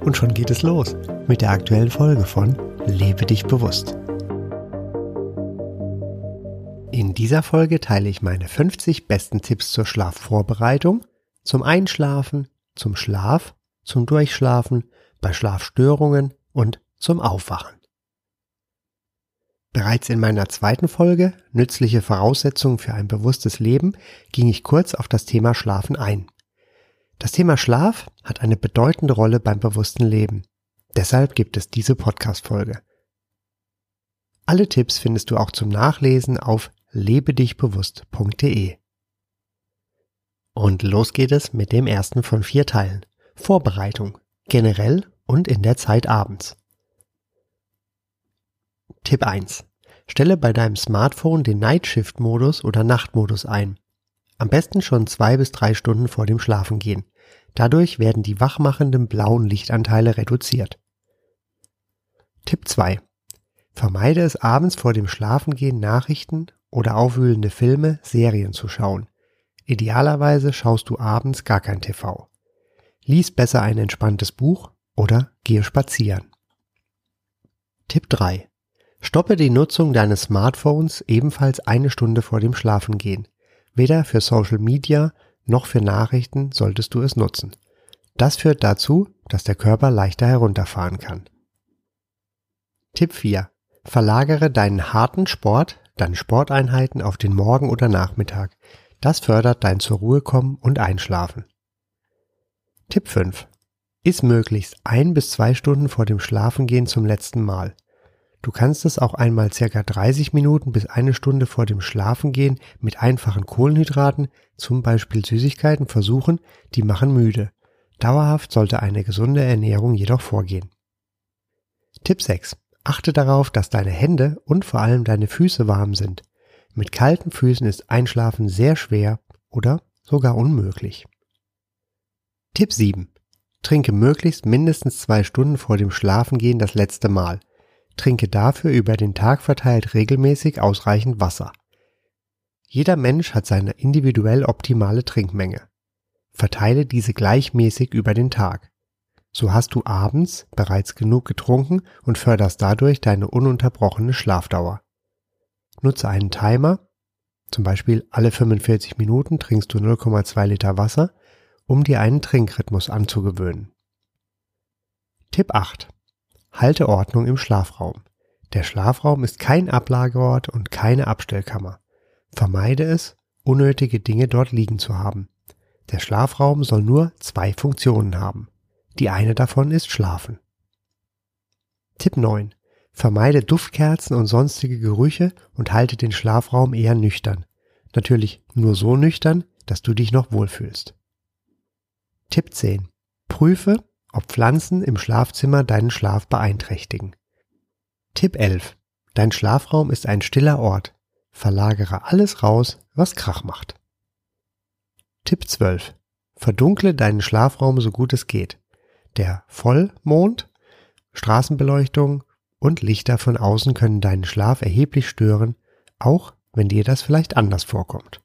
Und schon geht es los mit der aktuellen Folge von Lebe dich bewusst. In dieser Folge teile ich meine 50 besten Tipps zur Schlafvorbereitung, zum Einschlafen, zum Schlaf, zum Durchschlafen, bei Schlafstörungen und zum Aufwachen. Bereits in meiner zweiten Folge Nützliche Voraussetzungen für ein bewusstes Leben ging ich kurz auf das Thema Schlafen ein. Das Thema Schlaf hat eine bedeutende Rolle beim bewussten Leben. Deshalb gibt es diese Podcast-Folge. Alle Tipps findest du auch zum Nachlesen auf lebedichbewusst.de. Und los geht es mit dem ersten von vier Teilen. Vorbereitung. Generell und in der Zeit abends. Tipp 1. Stelle bei deinem Smartphone den Nightshift-Modus oder Nachtmodus ein. Am besten schon zwei bis drei Stunden vor dem Schlafengehen. Dadurch werden die wachmachenden blauen Lichtanteile reduziert. Tipp 2. Vermeide es abends vor dem Schlafengehen Nachrichten oder aufwühlende Filme, Serien zu schauen. Idealerweise schaust du abends gar kein TV. Lies besser ein entspanntes Buch oder gehe spazieren. Tipp 3. Stoppe die Nutzung deines Smartphones ebenfalls eine Stunde vor dem Schlafengehen. Weder für Social Media noch für Nachrichten solltest du es nutzen. Das führt dazu, dass der Körper leichter herunterfahren kann. Tipp 4. Verlagere deinen harten Sport, deine Sporteinheiten auf den Morgen oder Nachmittag. Das fördert dein zur Ruhe kommen und Einschlafen. Tipp 5. Iss möglichst ein bis zwei Stunden vor dem Schlafengehen zum letzten Mal. Du kannst es auch einmal circa 30 Minuten bis eine Stunde vor dem Schlafengehen mit einfachen Kohlenhydraten, zum Beispiel Süßigkeiten, versuchen, die machen müde. Dauerhaft sollte eine gesunde Ernährung jedoch vorgehen. Tipp 6. Achte darauf, dass deine Hände und vor allem deine Füße warm sind. Mit kalten Füßen ist Einschlafen sehr schwer oder sogar unmöglich. Tipp 7. Trinke möglichst mindestens zwei Stunden vor dem Schlafengehen das letzte Mal. Trinke dafür über den Tag verteilt regelmäßig ausreichend Wasser. Jeder Mensch hat seine individuell optimale Trinkmenge. Verteile diese gleichmäßig über den Tag. So hast du abends bereits genug getrunken und förderst dadurch deine ununterbrochene Schlafdauer. Nutze einen Timer, zum Beispiel alle 45 Minuten trinkst du 0,2 Liter Wasser, um dir einen Trinkrhythmus anzugewöhnen. Tipp 8. Halte Ordnung im Schlafraum. Der Schlafraum ist kein Ablageort und keine Abstellkammer. Vermeide es, unnötige Dinge dort liegen zu haben. Der Schlafraum soll nur zwei Funktionen haben. Die eine davon ist Schlafen. Tipp 9. Vermeide Duftkerzen und sonstige Gerüche und halte den Schlafraum eher nüchtern. Natürlich nur so nüchtern, dass du dich noch wohlfühlst. Tipp 10. Prüfe, ob Pflanzen im Schlafzimmer deinen Schlaf beeinträchtigen. Tipp 11. Dein Schlafraum ist ein stiller Ort. Verlagere alles raus, was Krach macht. Tipp 12. Verdunkle deinen Schlafraum so gut es geht. Der Vollmond, Straßenbeleuchtung und Lichter von außen können deinen Schlaf erheblich stören, auch wenn dir das vielleicht anders vorkommt.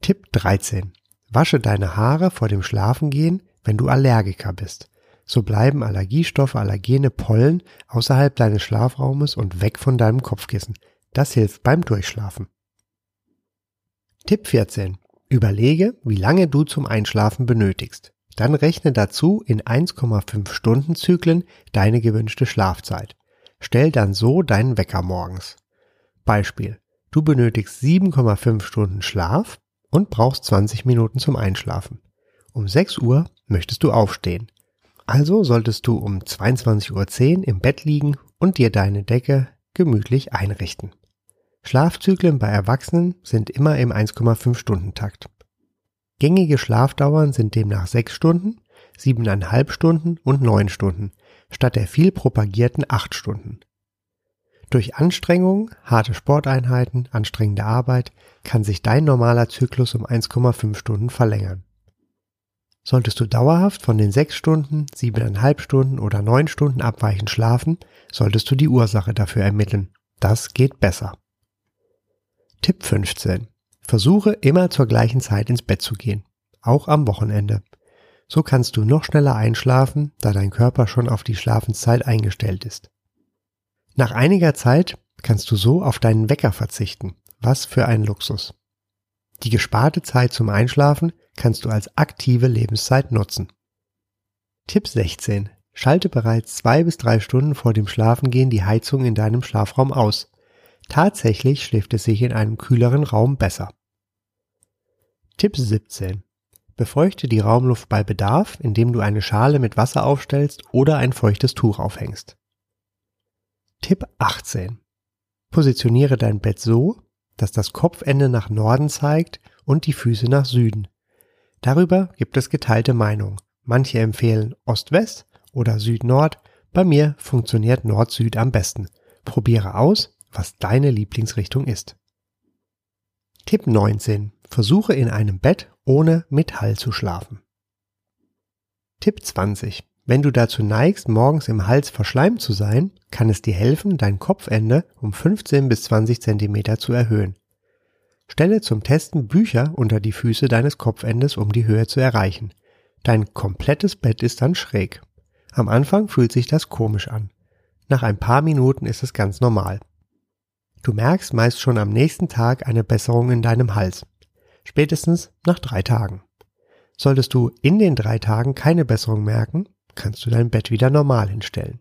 Tipp 13. Wasche deine Haare vor dem Schlafengehen wenn du Allergiker bist. So bleiben Allergiestoffe, allergene Pollen außerhalb deines Schlafraumes und weg von deinem Kopfkissen. Das hilft beim Durchschlafen. Tipp 14. Überlege, wie lange du zum Einschlafen benötigst. Dann rechne dazu in 1,5 Stunden Zyklen deine gewünschte Schlafzeit. Stell dann so deinen Wecker morgens. Beispiel. Du benötigst 7,5 Stunden Schlaf und brauchst 20 Minuten zum Einschlafen. Um 6 Uhr möchtest du aufstehen. Also solltest du um 22.10 Uhr im Bett liegen und dir deine Decke gemütlich einrichten. Schlafzyklen bei Erwachsenen sind immer im 1,5 Stunden Takt. Gängige Schlafdauern sind demnach 6 Stunden, siebeneinhalb Stunden und neun Stunden statt der viel propagierten acht Stunden. Durch Anstrengung, harte Sporteinheiten, anstrengende Arbeit kann sich dein normaler Zyklus um 1,5 Stunden verlängern. Solltest du dauerhaft von den sechs Stunden, siebeneinhalb Stunden oder neun Stunden abweichend schlafen, solltest du die Ursache dafür ermitteln. Das geht besser. Tipp 15. Versuche immer zur gleichen Zeit ins Bett zu gehen, auch am Wochenende. So kannst du noch schneller einschlafen, da dein Körper schon auf die Schlafenszeit eingestellt ist. Nach einiger Zeit kannst du so auf deinen Wecker verzichten. Was für ein Luxus. Die gesparte Zeit zum Einschlafen kannst du als aktive Lebenszeit nutzen. Tipp 16. Schalte bereits zwei bis drei Stunden vor dem Schlafengehen die Heizung in deinem Schlafraum aus. Tatsächlich schläft es sich in einem kühleren Raum besser. Tipp 17. Befeuchte die Raumluft bei Bedarf, indem du eine Schale mit Wasser aufstellst oder ein feuchtes Tuch aufhängst. Tipp 18. Positioniere dein Bett so, dass das Kopfende nach Norden zeigt und die Füße nach Süden. Darüber gibt es geteilte Meinungen. Manche empfehlen Ost-West oder Süd-Nord. Bei mir funktioniert Nord-Süd am besten. Probiere aus, was deine Lieblingsrichtung ist. Tipp 19. Versuche in einem Bett ohne Metall zu schlafen. Tipp 20. Wenn du dazu neigst, morgens im Hals verschleimt zu sein, kann es dir helfen, dein Kopfende um 15 bis 20 Zentimeter zu erhöhen. Stelle zum Testen Bücher unter die Füße deines Kopfendes, um die Höhe zu erreichen. Dein komplettes Bett ist dann schräg. Am Anfang fühlt sich das komisch an. Nach ein paar Minuten ist es ganz normal. Du merkst meist schon am nächsten Tag eine Besserung in deinem Hals. Spätestens nach drei Tagen. Solltest du in den drei Tagen keine Besserung merken, kannst du dein Bett wieder normal hinstellen.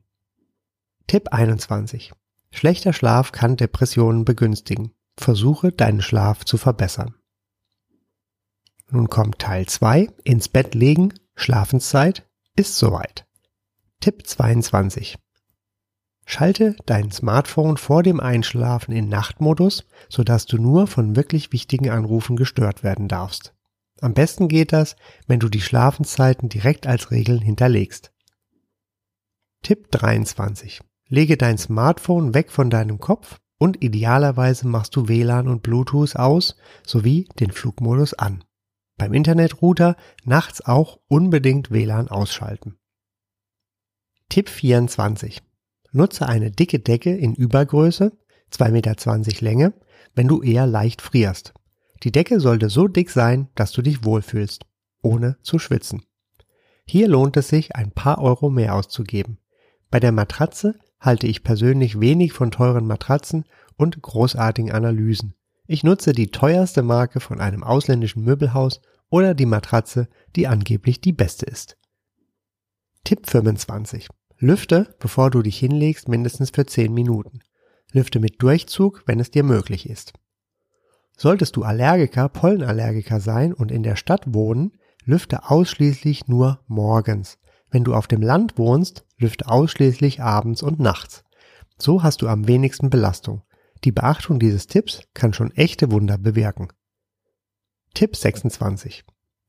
Tipp 21. Schlechter Schlaf kann Depressionen begünstigen. Versuche deinen Schlaf zu verbessern. Nun kommt Teil 2. Ins Bett legen. Schlafenszeit ist soweit. Tipp 22. Schalte dein Smartphone vor dem Einschlafen in Nachtmodus, sodass du nur von wirklich wichtigen Anrufen gestört werden darfst. Am besten geht das, wenn du die Schlafenszeiten direkt als Regeln hinterlegst. Tipp 23. Lege dein Smartphone weg von deinem Kopf und idealerweise machst du WLAN und Bluetooth aus sowie den Flugmodus an. Beim Internetrouter nachts auch unbedingt WLAN ausschalten. Tipp 24. Nutze eine dicke Decke in Übergröße, 2,20 Meter Länge, wenn du eher leicht frierst. Die Decke sollte so dick sein, dass du dich wohlfühlst, ohne zu schwitzen. Hier lohnt es sich, ein paar Euro mehr auszugeben. Bei der Matratze halte ich persönlich wenig von teuren Matratzen und großartigen Analysen. Ich nutze die teuerste Marke von einem ausländischen Möbelhaus oder die Matratze, die angeblich die beste ist. Tipp 25. Lüfte, bevor du dich hinlegst, mindestens für 10 Minuten. Lüfte mit Durchzug, wenn es dir möglich ist. Solltest du Allergiker, Pollenallergiker sein und in der Stadt wohnen, lüfte ausschließlich nur morgens. Wenn du auf dem Land wohnst, lüfte ausschließlich abends und nachts. So hast du am wenigsten Belastung. Die Beachtung dieses Tipps kann schon echte Wunder bewirken. Tipp 26.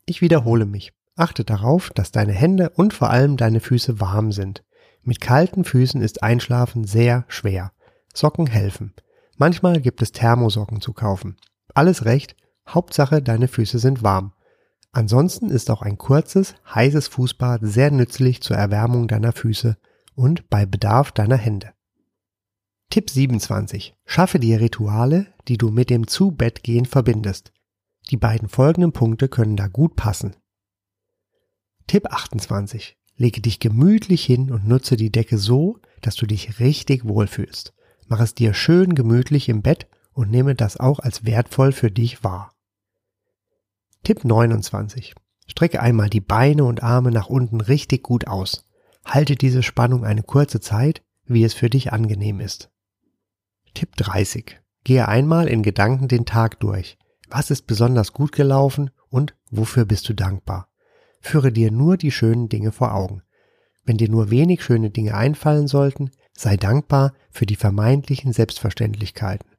Ich wiederhole mich. Achte darauf, dass deine Hände und vor allem deine Füße warm sind. Mit kalten Füßen ist Einschlafen sehr schwer. Socken helfen. Manchmal gibt es Thermosocken zu kaufen. Alles recht, Hauptsache deine Füße sind warm. Ansonsten ist auch ein kurzes, heißes Fußbad sehr nützlich zur Erwärmung deiner Füße und bei Bedarf deiner Hände. Tipp 27. Schaffe dir Rituale, die du mit dem Zu-Bett-Gehen verbindest. Die beiden folgenden Punkte können da gut passen. Tipp 28. Lege dich gemütlich hin und nutze die Decke so, dass du dich richtig wohlfühlst. Mach es dir schön gemütlich im Bett und nehme das auch als wertvoll für dich wahr. Tipp 29. Strecke einmal die Beine und Arme nach unten richtig gut aus. Halte diese Spannung eine kurze Zeit, wie es für dich angenehm ist. Tipp 30. Gehe einmal in Gedanken den Tag durch. Was ist besonders gut gelaufen und wofür bist du dankbar? Führe dir nur die schönen Dinge vor Augen. Wenn dir nur wenig schöne Dinge einfallen sollten, sei dankbar für die vermeintlichen Selbstverständlichkeiten.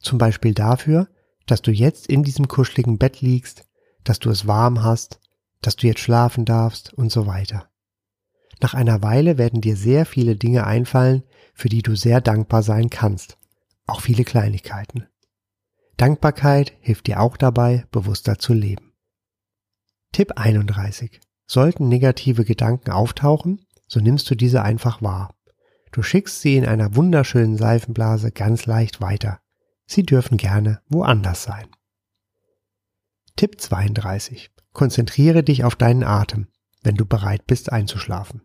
Zum Beispiel dafür, dass du jetzt in diesem kuscheligen Bett liegst, dass du es warm hast, dass du jetzt schlafen darfst und so weiter. Nach einer Weile werden dir sehr viele Dinge einfallen, für die du sehr dankbar sein kannst. Auch viele Kleinigkeiten. Dankbarkeit hilft dir auch dabei, bewusster zu leben. Tipp 31. Sollten negative Gedanken auftauchen, so nimmst du diese einfach wahr. Du schickst sie in einer wunderschönen Seifenblase ganz leicht weiter. Sie dürfen gerne woanders sein. Tipp 32. Konzentriere dich auf deinen Atem, wenn du bereit bist einzuschlafen.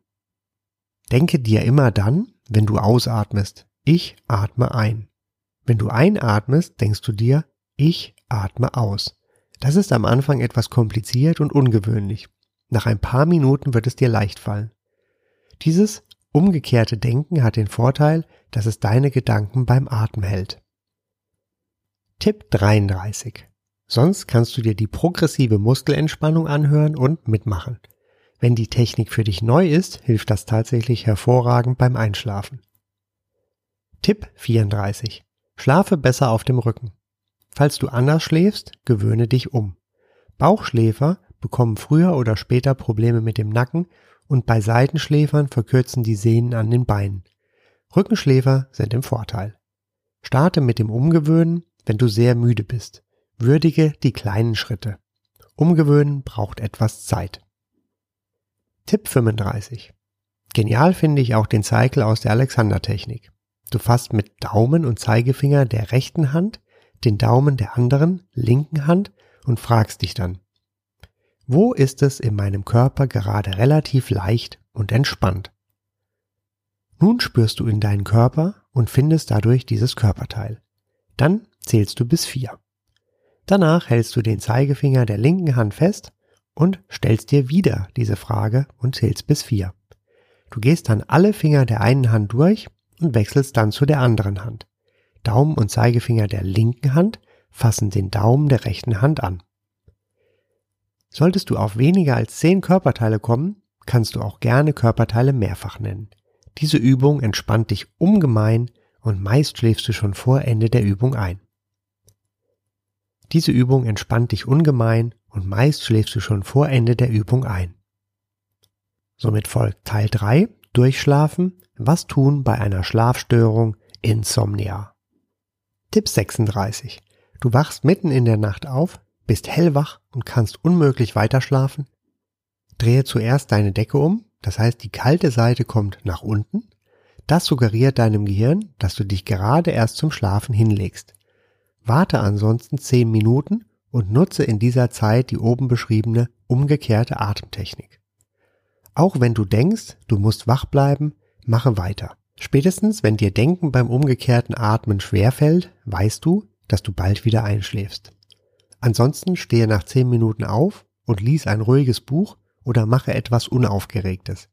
Denke dir immer dann, wenn du ausatmest, ich atme ein. Wenn du einatmest, denkst du dir, ich atme aus. Das ist am Anfang etwas kompliziert und ungewöhnlich. Nach ein paar Minuten wird es dir leicht fallen. Dieses umgekehrte Denken hat den Vorteil, dass es deine Gedanken beim Atmen hält. Tipp 33. Sonst kannst du dir die progressive Muskelentspannung anhören und mitmachen. Wenn die Technik für dich neu ist, hilft das tatsächlich hervorragend beim Einschlafen. Tipp 34. Schlafe besser auf dem Rücken. Falls du anders schläfst, gewöhne dich um. Bauchschläfer bekommen früher oder später Probleme mit dem Nacken und bei Seitenschläfern verkürzen die Sehnen an den Beinen. Rückenschläfer sind im Vorteil. Starte mit dem Umgewöhnen, wenn du sehr müde bist. Würdige die kleinen Schritte. Umgewöhnen braucht etwas Zeit. Tipp 35. Genial finde ich auch den Cycle aus der Alexander-Technik. Du fasst mit Daumen und Zeigefinger der rechten Hand den Daumen der anderen, linken Hand und fragst dich dann, wo ist es in meinem Körper gerade relativ leicht und entspannt? Nun spürst du in deinen Körper und findest dadurch dieses Körperteil. Dann zählst du bis vier. Danach hältst du den Zeigefinger der linken Hand fest und stellst dir wieder diese Frage und zählst bis vier. Du gehst dann alle Finger der einen Hand durch und wechselst dann zu der anderen Hand. Daumen und Zeigefinger der linken Hand fassen den Daumen der rechten Hand an. Solltest du auf weniger als zehn Körperteile kommen, kannst du auch gerne Körperteile mehrfach nennen. Diese Übung entspannt dich ungemein und meist schläfst du schon vor Ende der Übung ein. Diese Übung entspannt dich ungemein und meist schläfst du schon vor Ende der Übung ein. Somit folgt Teil 3, Durchschlafen, was tun bei einer Schlafstörung, Insomnia. Tipp 36. Du wachst mitten in der Nacht auf, bist hellwach und kannst unmöglich weiterschlafen. Drehe zuerst deine Decke um, das heißt die kalte Seite kommt nach unten. Das suggeriert deinem Gehirn, dass du dich gerade erst zum Schlafen hinlegst. Warte ansonsten 10 Minuten und nutze in dieser Zeit die oben beschriebene umgekehrte Atemtechnik. Auch wenn du denkst, du musst wach bleiben, mache weiter. Spätestens, wenn dir Denken beim umgekehrten Atmen schwerfällt, weißt du, dass du bald wieder einschläfst. Ansonsten stehe nach zehn Minuten auf und lies ein ruhiges Buch oder mache etwas Unaufgeregtes.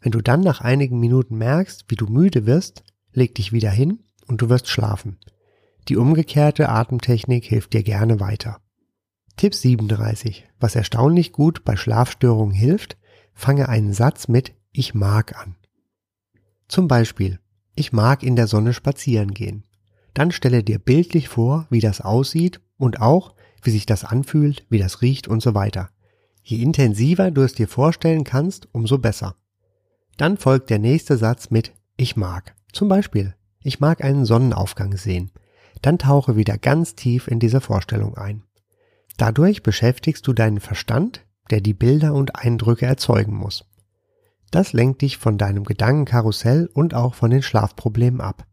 Wenn du dann nach einigen Minuten merkst, wie du müde wirst, leg dich wieder hin und du wirst schlafen. Die umgekehrte Atemtechnik hilft dir gerne weiter. Tipp 37. Was erstaunlich gut bei Schlafstörungen hilft, fange einen Satz mit Ich mag an. Zum Beispiel, ich mag in der Sonne spazieren gehen. Dann stelle dir bildlich vor, wie das aussieht und auch, wie sich das anfühlt, wie das riecht und so weiter. Je intensiver du es dir vorstellen kannst, umso besser. Dann folgt der nächste Satz mit Ich mag. Zum Beispiel, ich mag einen Sonnenaufgang sehen. Dann tauche wieder ganz tief in diese Vorstellung ein. Dadurch beschäftigst du deinen Verstand, der die Bilder und Eindrücke erzeugen muss. Das lenkt dich von deinem Gedankenkarussell und auch von den Schlafproblemen ab.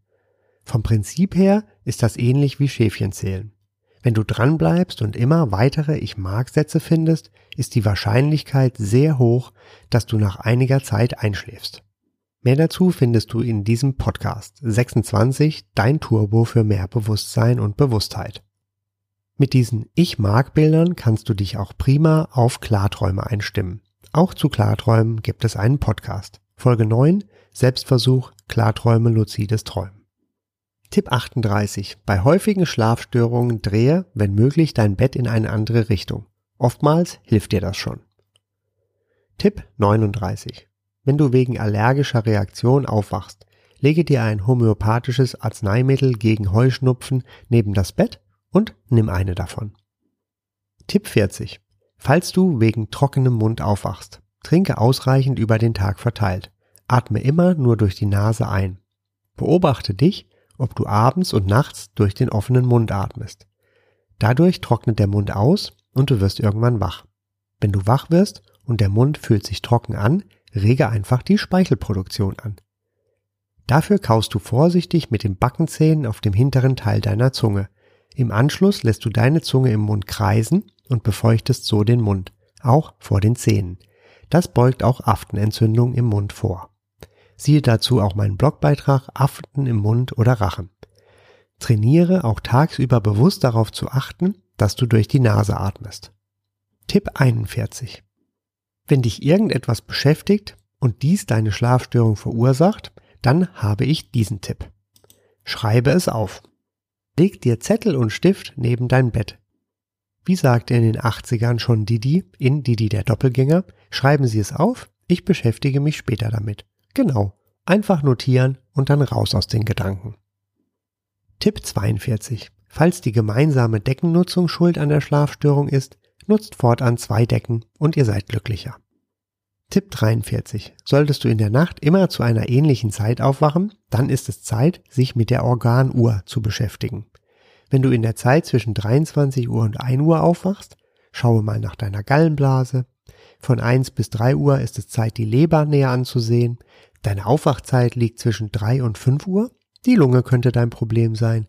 Vom Prinzip her ist das ähnlich wie Schäfchenzählen. Wenn du dranbleibst und immer weitere Ich mag Sätze findest, ist die Wahrscheinlichkeit sehr hoch, dass du nach einiger Zeit einschläfst. Mehr dazu findest du in diesem Podcast 26 Dein Turbo für mehr Bewusstsein und Bewusstheit. Mit diesen Ich mag Bildern kannst du dich auch prima auf Klarträume einstimmen. Auch zu Klarträumen gibt es einen Podcast. Folge 9 Selbstversuch Klarträume luzides Träumen. Tipp 38. Bei häufigen Schlafstörungen drehe, wenn möglich, dein Bett in eine andere Richtung. Oftmals hilft dir das schon. Tipp 39. Wenn du wegen allergischer Reaktion aufwachst, lege dir ein homöopathisches Arzneimittel gegen Heuschnupfen neben das Bett und nimm eine davon. Tipp 40. Falls du wegen trockenem Mund aufwachst, trinke ausreichend über den Tag verteilt. Atme immer nur durch die Nase ein. Beobachte dich, ob du abends und nachts durch den offenen Mund atmest. Dadurch trocknet der Mund aus und du wirst irgendwann wach. Wenn du wach wirst und der Mund fühlt sich trocken an, rege einfach die Speichelproduktion an. Dafür kaust du vorsichtig mit den Backenzähnen auf dem hinteren Teil deiner Zunge. Im Anschluss lässt du deine Zunge im Mund kreisen und befeuchtest so den Mund, auch vor den Zähnen. Das beugt auch Aftenentzündung im Mund vor. Siehe dazu auch meinen Blogbeitrag Aften im Mund oder Rachen. Trainiere auch tagsüber bewusst darauf zu achten, dass du durch die Nase atmest. Tipp 41. Wenn dich irgendetwas beschäftigt und dies deine Schlafstörung verursacht, dann habe ich diesen Tipp. Schreibe es auf. Leg dir Zettel und Stift neben dein Bett. Wie sagte in den 80ern schon Didi in Didi der Doppelgänger, schreiben Sie es auf, ich beschäftige mich später damit. Genau, einfach notieren und dann raus aus den Gedanken. Tipp 42. Falls die gemeinsame Deckennutzung schuld an der Schlafstörung ist, nutzt fortan zwei Decken und ihr seid glücklicher. Tipp 43. Solltest du in der Nacht immer zu einer ähnlichen Zeit aufwachen, dann ist es Zeit, sich mit der Organuhr zu beschäftigen. Wenn du in der Zeit zwischen 23 Uhr und 1 Uhr aufwachst, schaue mal nach deiner Gallenblase. Von 1 bis 3 Uhr ist es Zeit, die Leber näher anzusehen. Deine Aufwachzeit liegt zwischen 3 und 5 Uhr. Die Lunge könnte dein Problem sein.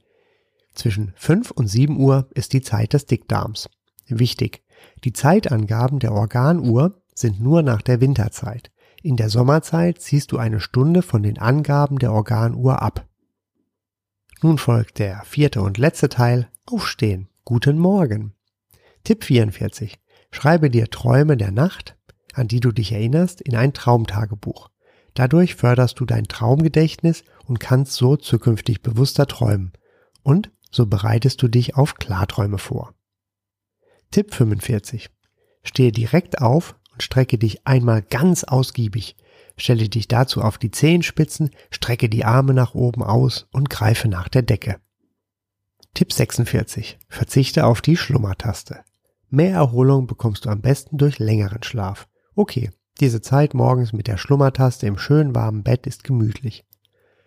Zwischen 5 und 7 Uhr ist die Zeit des Dickdarms. Wichtig. Die Zeitangaben der Organuhr sind nur nach der Winterzeit. In der Sommerzeit ziehst du eine Stunde von den Angaben der Organuhr ab. Nun folgt der vierte und letzte Teil Aufstehen. Guten Morgen. Tipp 44. Schreibe dir Träume der Nacht, an die du dich erinnerst, in ein Traumtagebuch. Dadurch förderst du dein Traumgedächtnis und kannst so zukünftig bewusster träumen. Und so bereitest du dich auf Klarträume vor. Tipp 45. Stehe direkt auf strecke dich einmal ganz ausgiebig. Stelle dich dazu auf die Zehenspitzen, strecke die Arme nach oben aus und greife nach der Decke. Tipp 46. Verzichte auf die Schlummertaste. Mehr Erholung bekommst du am besten durch längeren Schlaf. Okay, diese Zeit morgens mit der Schlummertaste im schön warmen Bett ist gemütlich.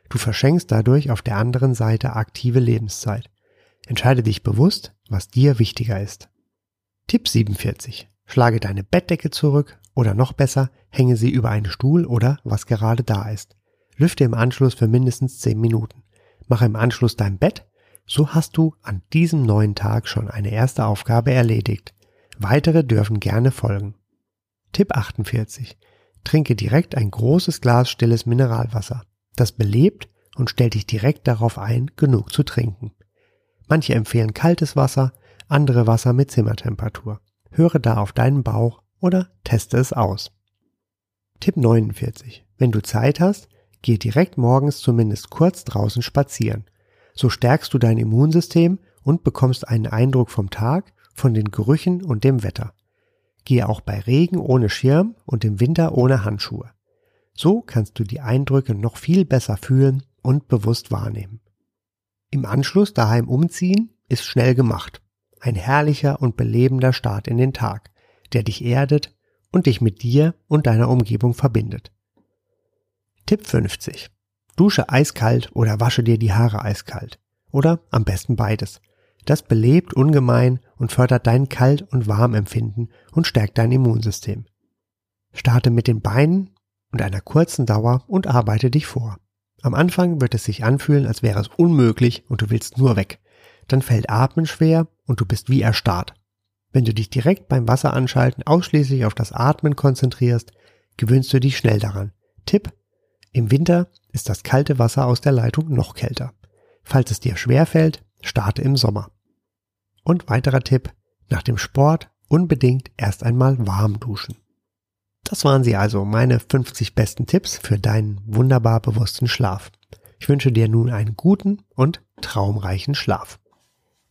Du verschenkst dadurch auf der anderen Seite aktive Lebenszeit. Entscheide dich bewusst, was dir wichtiger ist. Tipp 47. Schlage deine Bettdecke zurück oder noch besser, hänge sie über einen Stuhl oder was gerade da ist. Lüfte im Anschluss für mindestens 10 Minuten. Mache im Anschluss dein Bett, so hast du an diesem neuen Tag schon eine erste Aufgabe erledigt. Weitere dürfen gerne folgen. Tipp 48. Trinke direkt ein großes Glas stilles Mineralwasser. Das belebt und stellt dich direkt darauf ein, genug zu trinken. Manche empfehlen kaltes Wasser, andere Wasser mit Zimmertemperatur höre da auf deinen Bauch oder teste es aus. Tipp 49. Wenn du Zeit hast, geh direkt morgens zumindest kurz draußen spazieren. So stärkst du dein Immunsystem und bekommst einen Eindruck vom Tag, von den Gerüchen und dem Wetter. Gehe auch bei Regen ohne Schirm und im Winter ohne Handschuhe. So kannst du die Eindrücke noch viel besser fühlen und bewusst wahrnehmen. Im Anschluss daheim umziehen ist schnell gemacht. Ein herrlicher und belebender Start in den Tag, der dich erdet und dich mit dir und deiner Umgebung verbindet. Tipp 50. Dusche eiskalt oder wasche dir die Haare eiskalt. Oder am besten beides. Das belebt ungemein und fördert dein Kalt- und Warmempfinden und stärkt dein Immunsystem. Starte mit den Beinen und einer kurzen Dauer und arbeite dich vor. Am Anfang wird es sich anfühlen, als wäre es unmöglich und du willst nur weg dann fällt Atmen schwer und du bist wie erstarrt. Wenn du dich direkt beim Wasseranschalten ausschließlich auf das Atmen konzentrierst, gewöhnst du dich schnell daran. Tipp: Im Winter ist das kalte Wasser aus der Leitung noch kälter. Falls es dir schwer fällt, starte im Sommer. Und weiterer Tipp: Nach dem Sport unbedingt erst einmal warm duschen. Das waren sie also, meine 50 besten Tipps für deinen wunderbar bewussten Schlaf. Ich wünsche dir nun einen guten und traumreichen Schlaf.